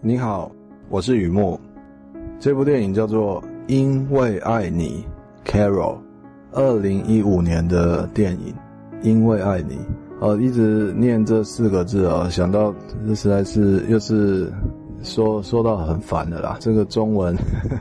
你好，我是雨墨。这部电影叫做《因为爱你》，Carol，二零一五年的电影。因为爱你，呃，一直念这四个字啊，想到这实在是又是。说说到很烦的啦，这个中文，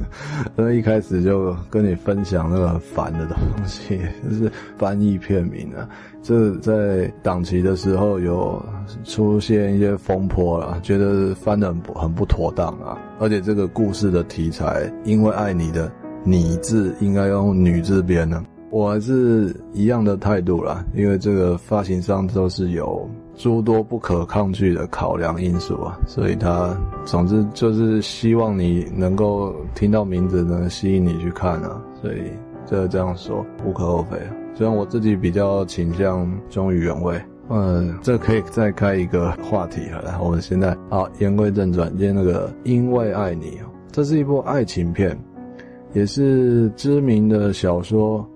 那一开始就跟你分享那个很烦的东西，就 是翻译片名啊。这在档期的时候有出现一些风波啦，觉得翻得很不很不妥当啊。而且这个故事的题材，因为爱你的“你”字应该用“女”字边呢。我还是一样的态度啦，因为这个发行商都是有诸多不可抗拒的考量因素啊，所以他总之就是希望你能够听到名字能吸引你去看啊，所以这这样说无可厚非啊。虽然我自己比较倾向忠于原味，嗯，这可以再开一个话题了。我们现在好，言归正传，今天那个因为爱你，这是一部爱情片，也是知名的小说。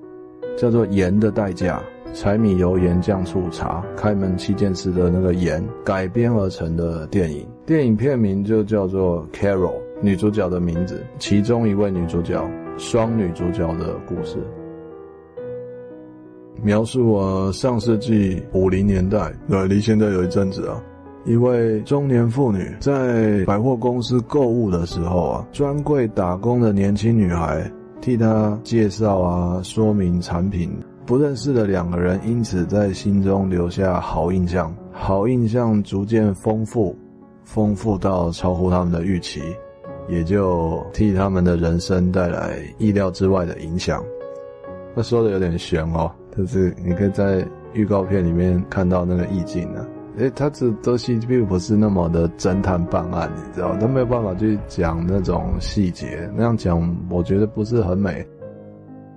叫做《盐的代价》，柴米油盐酱醋茶，开门七件事的那个盐改编而成的电影。电影片名就叫做 Carol，女主角的名字，其中一位女主角，双女主角的故事，描述我上世纪五零年代，对，离现在有一阵子啊，一位中年妇女在百货公司购物的时候啊，专柜打工的年轻女孩。替她介绍啊，说明产品，不认识的两个人因此在心中留下好印象，好印象逐渐丰富，丰富到超乎他们的预期，也就替他们的人生带来意料之外的影响。他说的有点悬哦，就是你可以在预告片里面看到那个意境呢。诶，他这东西并不是那么的侦探办案，你知道，他没有办法去讲那种细节，那样讲我觉得不是很美。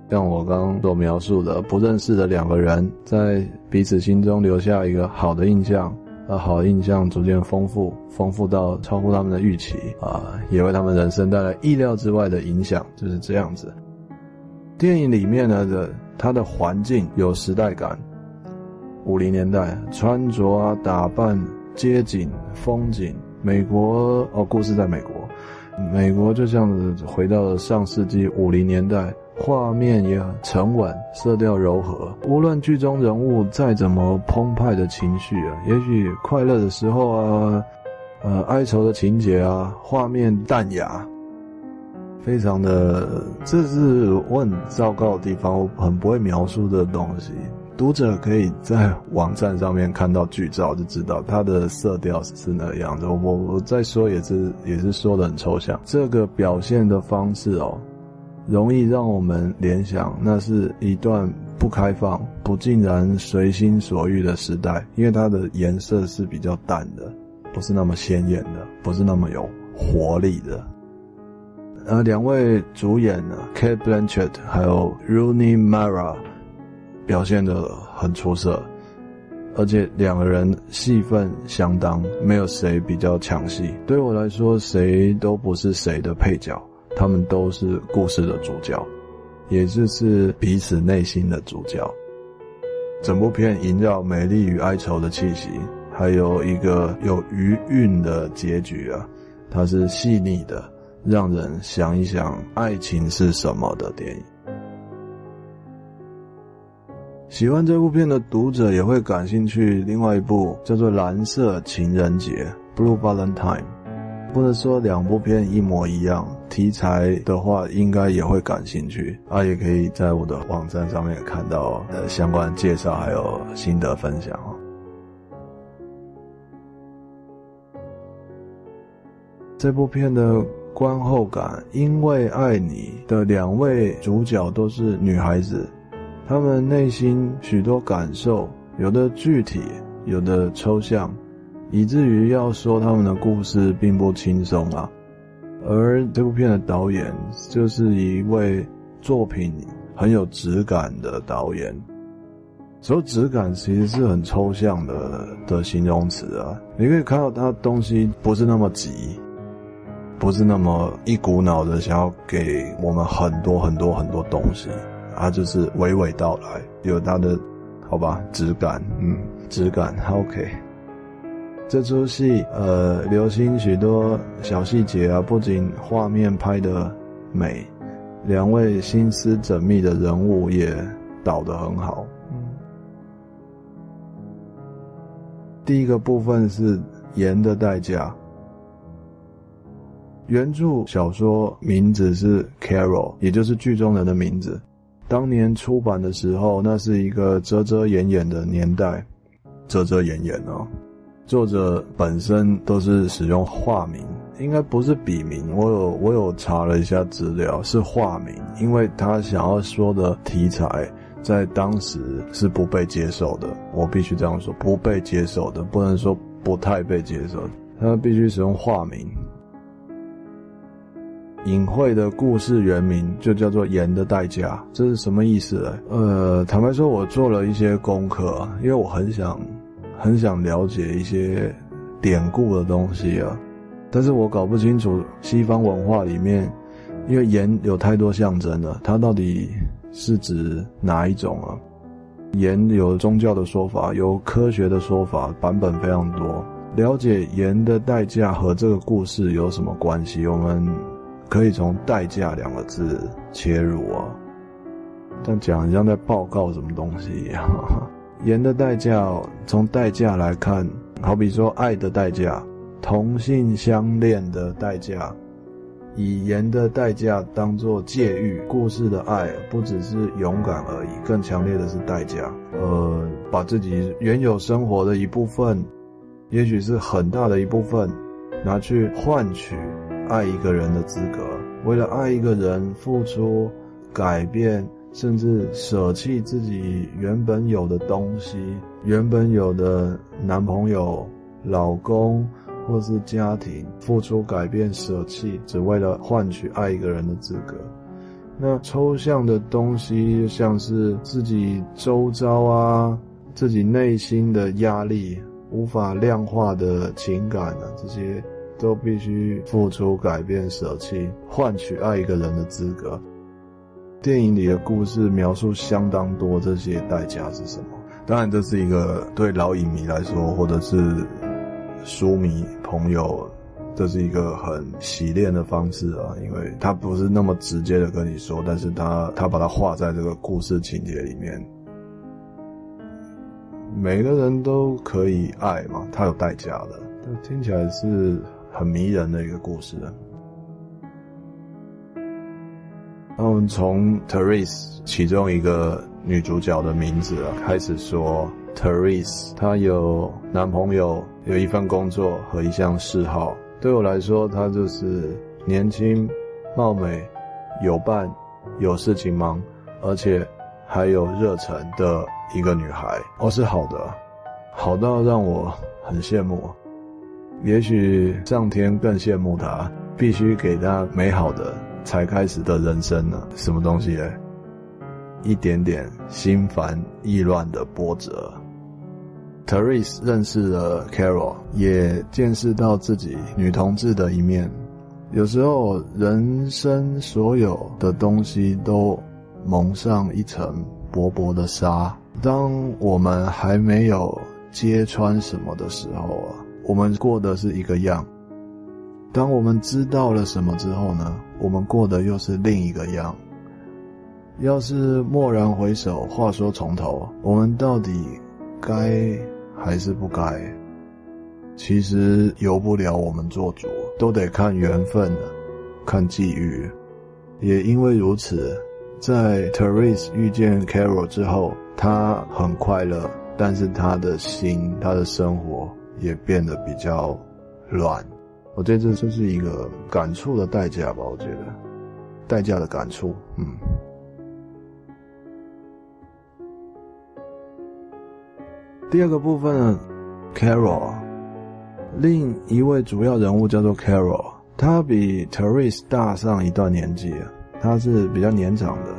像我刚刚所描述的，不认识的两个人在彼此心中留下一个好的印象，而好的印象逐渐丰富，丰富到超乎他们的预期啊，也为他们人生带来意料之外的影响，就是这样子。电影里面呢的它的环境有时代感。五零年代穿着啊、打扮、街景、风景，美国哦，故事在美国，美国就这样子回到了上世纪五零年代，画面也很沉稳，色调柔和。无论剧中人物再怎么澎湃的情绪啊，也许快乐的时候啊，呃，哀愁的情节啊，画面淡雅，非常的，这是我很糟糕的地方，我很不会描述的东西。读者可以在网站上面看到剧照，就知道它的色调是那样的。我我再说也是也是说的很抽象。这个表现的方式哦，容易让我们联想，那是一段不开放、不尽然随心所欲的时代，因为它的颜色是比较淡的，不是那么鲜艳的，不是那么有活力的。呃，两位主演呢，Kate Blanchett 还有 Rooney Mara。表现得很出色，而且两个人戏份相当，没有谁比较抢戏。对我来说，谁都不是谁的配角，他们都是故事的主角，也就是彼此内心的主角。整部片萦绕美丽与哀愁的气息，还有一个有余韵的结局啊，它是细腻的，让人想一想爱情是什么的电影。喜欢这部片的读者也会感兴趣。另外一部叫做《蓝色情人节》（Blue Valentine），不能说两部片一模一样，题材的话应该也会感兴趣。啊，也可以在我的网站上面看到呃相关介绍还有心得分享哦。这部片的观后感，因为爱你的两位主角都是女孩子。他们内心许多感受，有的具体，有的抽象，以至于要说他们的故事并不轻松啊。而这部片的导演就是一位作品很有质感的导演。所质感其实是很抽象的的形容词啊。你可以看到他东西不是那么急，不是那么一股脑的想要给我们很多很多很多东西。他就是娓娓道来，有他的，好吧，质感，嗯，质感，OK。这出戏呃，留心许多小细节啊，不仅画面拍得美，两位心思缜密的人物也导得很好。第一个部分是盐的代价。原著小说名字是 Carol，也就是剧中人的名字。当年出版的时候，那是一个遮遮掩掩的年代，遮遮掩掩哦。作者本身都是使用化名，应该不是笔名。我有我有查了一下资料，是化名，因为他想要说的题材。在当时是不被接受的，我必须这样说，不被接受的，不能说不太被接受。他必须使用化名。隐晦的故事原名就叫做《盐的代价》，这是什么意思呢？呃，坦白说，我做了一些功课，因为我很想很想了解一些典故的东西啊，但是我搞不清楚西方文化里面，因为盐有太多象征了，它到底。是指哪一种啊？盐有宗教的说法，有科学的说法，版本非常多。了解盐的代价和这个故事有什么关系？我们可以从“代价”两个字切入啊。但讲像在报告什么东西一样。盐的代价，从代价来看，好比说爱的代价，同性相恋的代价。以盐的代价当做借喻，故事的爱不只是勇敢而已，更强烈的是代价。呃，把自己原有生活的一部分，也许是很大的一部分，拿去换取爱一个人的资格。为了爱一个人，付出、改变，甚至舍弃自己原本有的东西，原本有的男朋友、老公。或是家庭付出、改变、舍弃，只为了换取爱一个人的资格。那抽象的东西，像是自己周遭啊、自己内心的压力、无法量化的情感啊，这些都必须付出、改变、舍弃，换取爱一个人的资格。电影里的故事描述相当多，这些代价是什么？当然，这是一个对老影迷来说，或者是。书迷朋友，这是一个很洗练的方式啊，因为他不是那么直接的跟你说，但是他他把它画在这个故事情节里面。每个人都可以爱嘛，他有代价的，听起来是很迷人的一个故事。那我们从 Terese 其中一个女主角的名字啊开始说。，Terese 她有男朋友，有一份工作和一项嗜好。对我来说，她就是年轻、貌美、有伴、有事情忙，而且还有热忱的一个女孩。哦，是好的，好到让我很羡慕。也许上天更羡慕她，必须给她美好的才开始的人生呢？什么东西？一点点心烦意乱的波折。Therese 认识了 Carol，也见识到自己女同志的一面。有时候，人生所有的东西都蒙上一层薄薄的纱。当我们还没有揭穿什么的时候啊，我们过的是一个样；当我们知道了什么之后呢，我们过的又是另一个样。要是蓦然回首，话说从头，我们到底该？还是不该，其实由不了我们做主，都得看缘分，看际遇。也因为如此，在 Therese 遇见 Carol 之后，她很快乐，但是她的心、她的生活也变得比较乱。我觉得这就是一个感触的代价吧，我觉得，代价的感触，嗯。第二个部分，Carol，另一位主要人物叫做 Carol，她比 Teresa 大上一段年纪，她是比较年长的。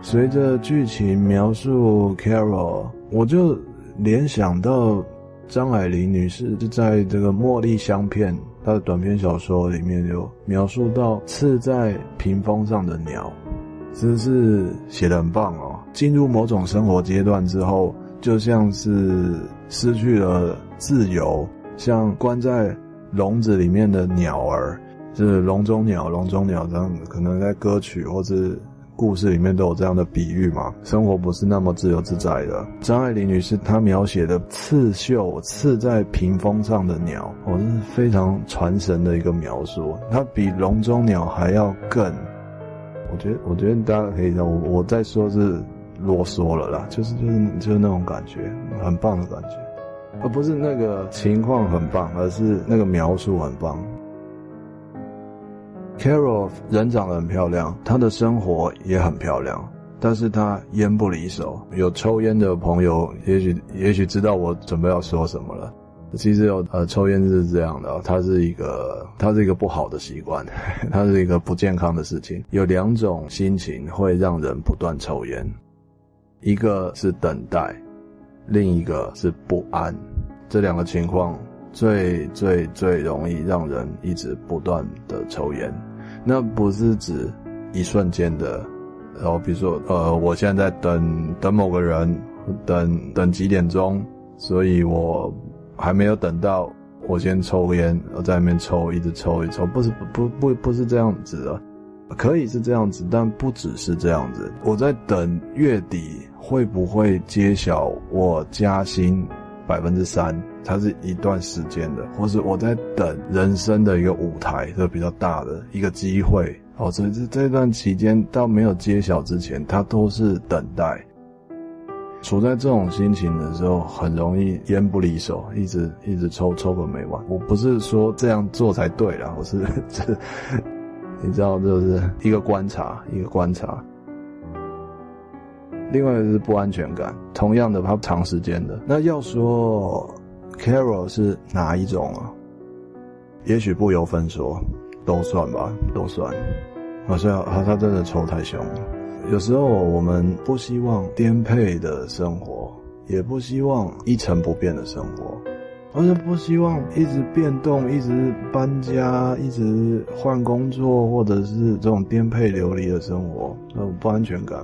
随着剧情描述 Carol，我就联想到张爱玲女士就在这个《茉莉香片》他的短篇小说里面有描述到刺在屏风上的鸟，真是写得很棒哦。进入某种生活阶段之后。就像是失去了自由，像关在笼子里面的鸟儿，就是笼中鸟，笼中鸟这样子，可能在歌曲或是故事里面都有这样的比喻嘛。生活不是那么自由自在的。张爱玲女士她描写的刺绣刺在屏风上的鸟，哦，这是非常传神的一个描述。它比笼中鸟还要更，我觉得，我觉得大家可以让我我再说是啰嗦了啦，就是就是就是那种感觉，很棒的感觉。而不是那个情况很棒，而是那个描述很棒。Carol 人长得很漂亮，她的生活也很漂亮，但是她烟不离手。有抽烟的朋友，也许也许知道我准备要说什么了。其实有呃，抽烟是这样的，它是一个它是一个不好的习惯，它是一个不健康的事情。有两种心情会让人不断抽烟，一个是等待。另一个是不安，这两个情况最最最容易让人一直不断的抽烟。那不是指一瞬间的，然后比如说，呃，我现在在等等某个人，等等几点钟，所以我还没有等到，我先抽烟，我在里面抽，一直抽，一抽，不是不不不是这样子的。可以是这样子，但不只是这样子。我在等月底会不会揭晓我加薪百分之三，它是一段时间的，或是我在等人生的一个舞台，这比较大的一个机会。哦，所以这这段期间到没有揭晓之前，它都是等待。处在这种心情的时候，很容易烟不离手，一直一直抽抽个没完。我不是说这样做才对啦，我是 这。你知道，这是一个观察，一个观察。另外一个是不安全感，同样的，它长时间的。那要说 Carol 是哪一种啊？也许不由分说，都算吧，都算。好像他他真的抽太凶了。有时候我们不希望颠沛的生活，也不希望一成不变的生活。而是不希望一直变动，一直搬家，一直换工作，或者是这种颠沛流离的生活，那种不安全感。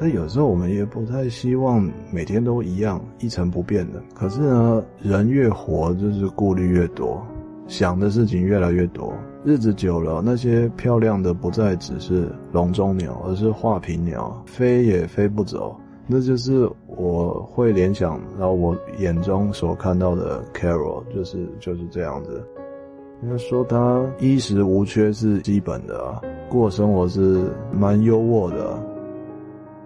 但有时候我们也不太希望每天都一样，一成不变的。可是呢，人越活就是顾虑越多，想的事情越来越多。日子久了，那些漂亮的不再只是笼中鸟，而是画皮鸟，飞也飞不走。那就是我会联想，然后我眼中所看到的 Carol 就是就是这样子。应该说他衣食无缺是基本的，过生活是蛮优渥的，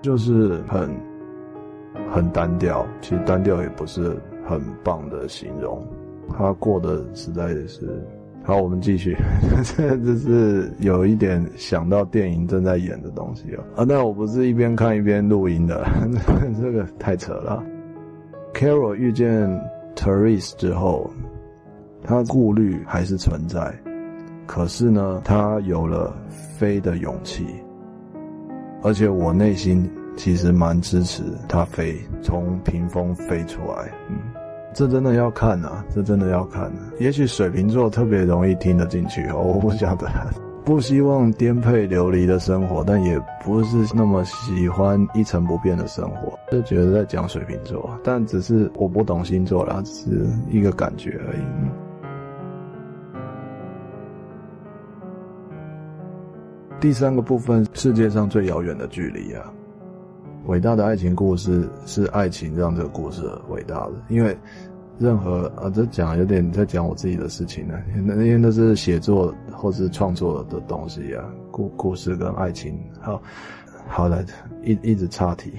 就是很很单调。其实单调也不是很棒的形容，他过得实在是。好，我们继续。这这是有一点想到电影正在演的东西哦。啊，那我不是一边看一边录音的，这个太扯了。Carol 遇见 Terese 之后，他顾虑还是存在，可是呢，他有了飞的勇气，而且我内心其实蛮支持他飞，从屏风飞出来。嗯。这真的要看啊，这真的要看啊。也许水瓶座特别容易听得进去哦，我不晓得。不希望颠沛流离的生活，但也不是那么喜欢一成不变的生活。就觉得在讲水瓶座，但只是我不懂星座啦，只是一个感觉而已。第三个部分，世界上最遥远的距离啊。伟大的爱情故事是爱情让这个故事伟大的，因为任何啊，这讲有点在讲我自己的事情呢，那因为都是写作或是创作的东西啊，故故事跟爱情，好，好来一一直岔题，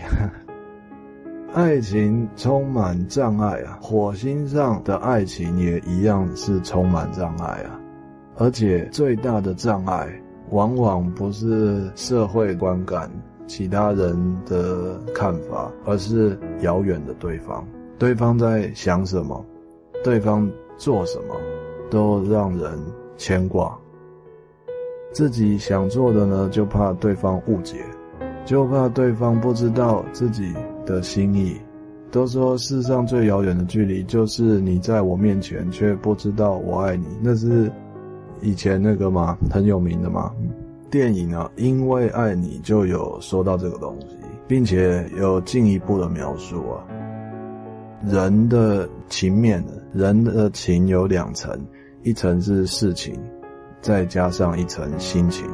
爱情充满障碍啊，火星上的爱情也一样是充满障碍啊，而且最大的障碍往往不是社会观感。其他人的看法，而是遥远的对方。对方在想什么，对方做什么，都让人牵挂。自己想做的呢，就怕对方误解，就怕对方不知道自己的心意。都说世上最遥远的距离，就是你在我面前，却不知道我爱你。那是以前那个吗？很有名的吗？电影啊，因为爱你就有说到这个东西，并且有进一步的描述啊，人的情面，人的情有两层，一层是事情，再加上一层心情。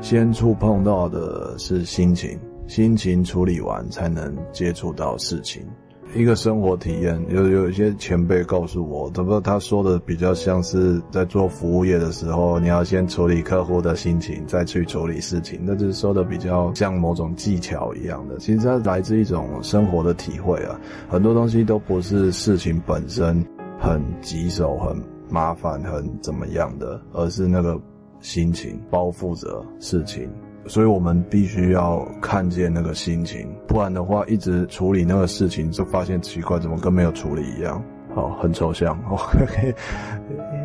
先触碰到的是心情，心情处理完才能接触到事情。一个生活体验，有有一些前辈告诉我，怎么他说的比较像是在做服务业的时候，你要先处理客户的心情，再去处理事情，那就是说的比较像某种技巧一样的。其实它来自一种生活的体会啊，很多东西都不是事情本身很棘手、很麻烦、很怎么样的，而是那个心情包覆着事情。所以我们必须要看见那个心情，不然的话，一直处理那个事情，就发现奇怪，怎么跟没有处理一样？好，很抽象，OK，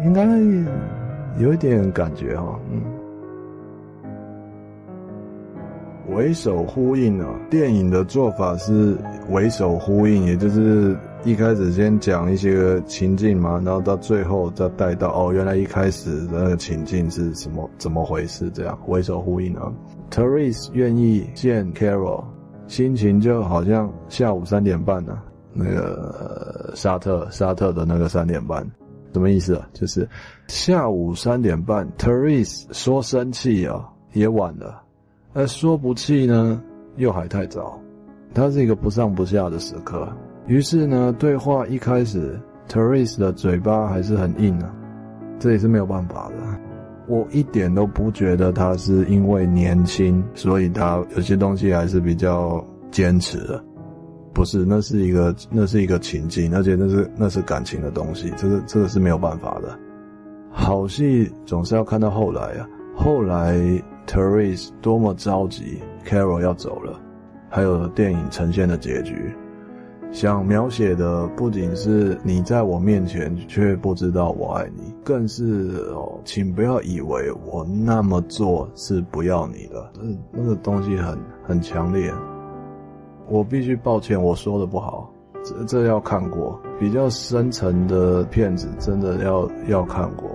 应该有一点感觉哈，嗯，为首呼应啊，电影的做法是为首呼应，也就是。一开始先讲一些情境嘛，然后到最后再带到哦，原来一开始的那个情境是什么怎么回事？这样为首呼应啊。Therese 愿意见 Carol，心情就好像下午三点半呢、那个沙特沙特的那个三点半，什么意思啊？就是下午三点半，Therese 说生气啊也晚了，而说不气呢又还太早，它是一个不上不下的时刻。于是呢，对话一开始，Teresa 的嘴巴还是很硬啊，这也是没有办法的。我一点都不觉得他是因为年轻，所以他有些东西还是比较坚持的。不是，那是一个，那是一个情境，而且那是那是感情的东西，这个这个是没有办法的。好戏总是要看到后来啊，后来 Therese 多么着急，Carol 要走了，还有电影呈现的结局。想描写的不仅是你在我面前却不知道我爱你，更是哦，请不要以为我那么做是不要你的，那个东西很很强烈。我必须抱歉，我说的不好，这这要看过，比较深层的片子真的要要看过。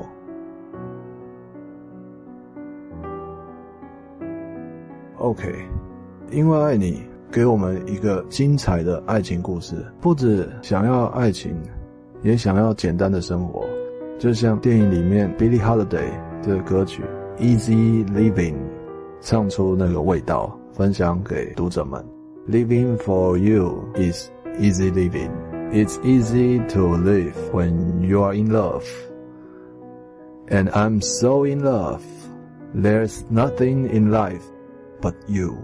OK，因为爱你。给我们一个精彩的爱情故事，不只想要爱情，也想要简单的生活，就像电影里面 Billie Holiday 的歌曲《Easy Living》唱出那个味道，分享给读者们。Living for you is easy living. It's easy to live when you are in love. And I'm so in love. There's nothing in life but you.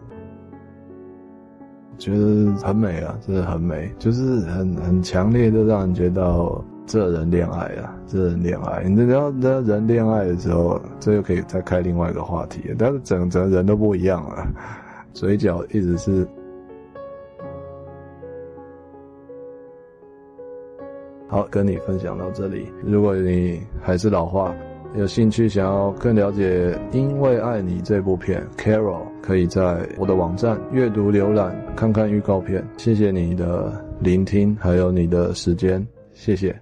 觉得很美啊，真的很美，就是很很强烈的让人觉得这人恋爱啊，这人恋爱。你知道，那人恋爱的时候，这又可以再开另外一个话题。但是整整个人都不一样了，嘴角一直是。好，跟你分享到这里。如果你还是老话。有兴趣想要更了解《因为爱你》这部片，Carol 可以在我的网站阅读浏览看看预告片。谢谢你的聆听，还有你的时间，谢谢。